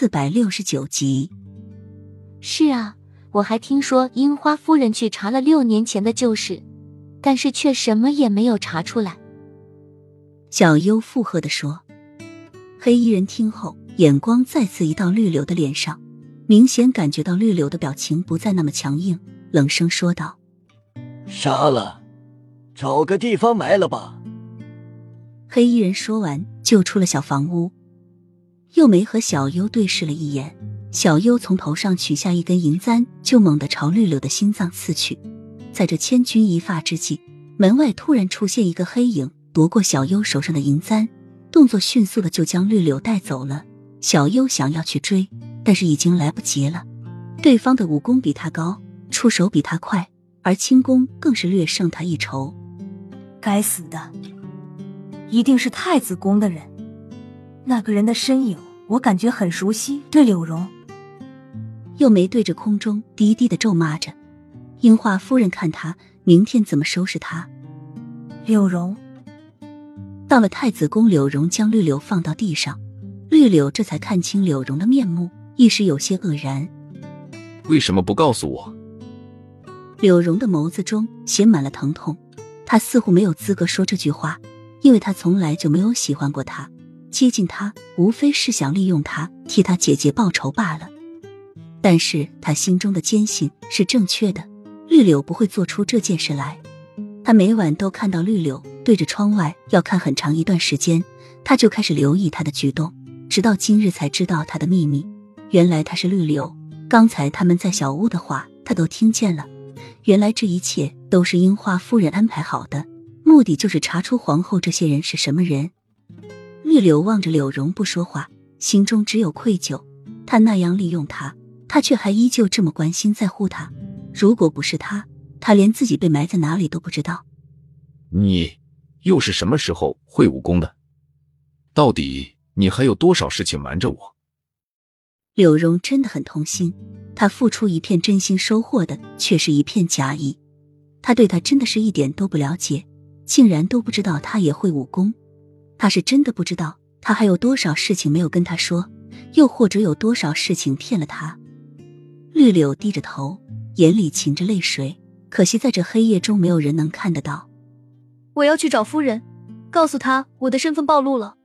四百六十九集。是啊，我还听说樱花夫人去查了六年前的旧事，但是却什么也没有查出来。小优附和的说。黑衣人听后，眼光再次移到绿柳的脸上，明显感觉到绿柳的表情不再那么强硬，冷声说道：“杀了，找个地方埋了吧。”黑衣人说完，就出了小房屋。又梅和小优对视了一眼，小优从头上取下一根银簪，就猛地朝绿柳的心脏刺去。在这千钧一发之际，门外突然出现一个黑影，夺过小优手上的银簪。动作迅速的就将绿柳带走了。小优想要去追，但是已经来不及了。对方的武功比他高，出手比他快，而轻功更是略胜他一筹。该死的，一定是太子宫的人。那个人的身影，我感觉很熟悉。对柳荣，又没对着空中低低的咒骂着。樱花夫人看他明天怎么收拾他。柳荣。到了太子宫，柳荣将绿柳放到地上，绿柳这才看清柳荣的面目，一时有些愕然。为什么不告诉我？柳荣的眸子中写满了疼痛，他似乎没有资格说这句话，因为他从来就没有喜欢过他，接近他无非是想利用他替他姐姐报仇罢了。但是他心中的坚信是正确的，绿柳不会做出这件事来。他每晚都看到绿柳对着窗外要看很长一段时间，他就开始留意他的举动，直到今日才知道他的秘密。原来他是绿柳。刚才他们在小屋的话，他都听见了。原来这一切都是樱花夫人安排好的，目的就是查出皇后这些人是什么人。绿柳望着柳荣不说话，心中只有愧疚。他那样利用他，他却还依旧这么关心在乎他。如果不是他。他连自己被埋在哪里都不知道。你又是什么时候会武功的？到底你还有多少事情瞒着我？柳荣真的很痛心，他付出一片真心，收获的却是一片假意。他对他真的是一点都不了解，竟然都不知道他也会武功。他是真的不知道他还有多少事情没有跟他说，又或者有多少事情骗了他。绿柳低着头，眼里噙着泪水。可惜在这黑夜中，没有人能看得到。我要去找夫人，告诉她我的身份暴露了。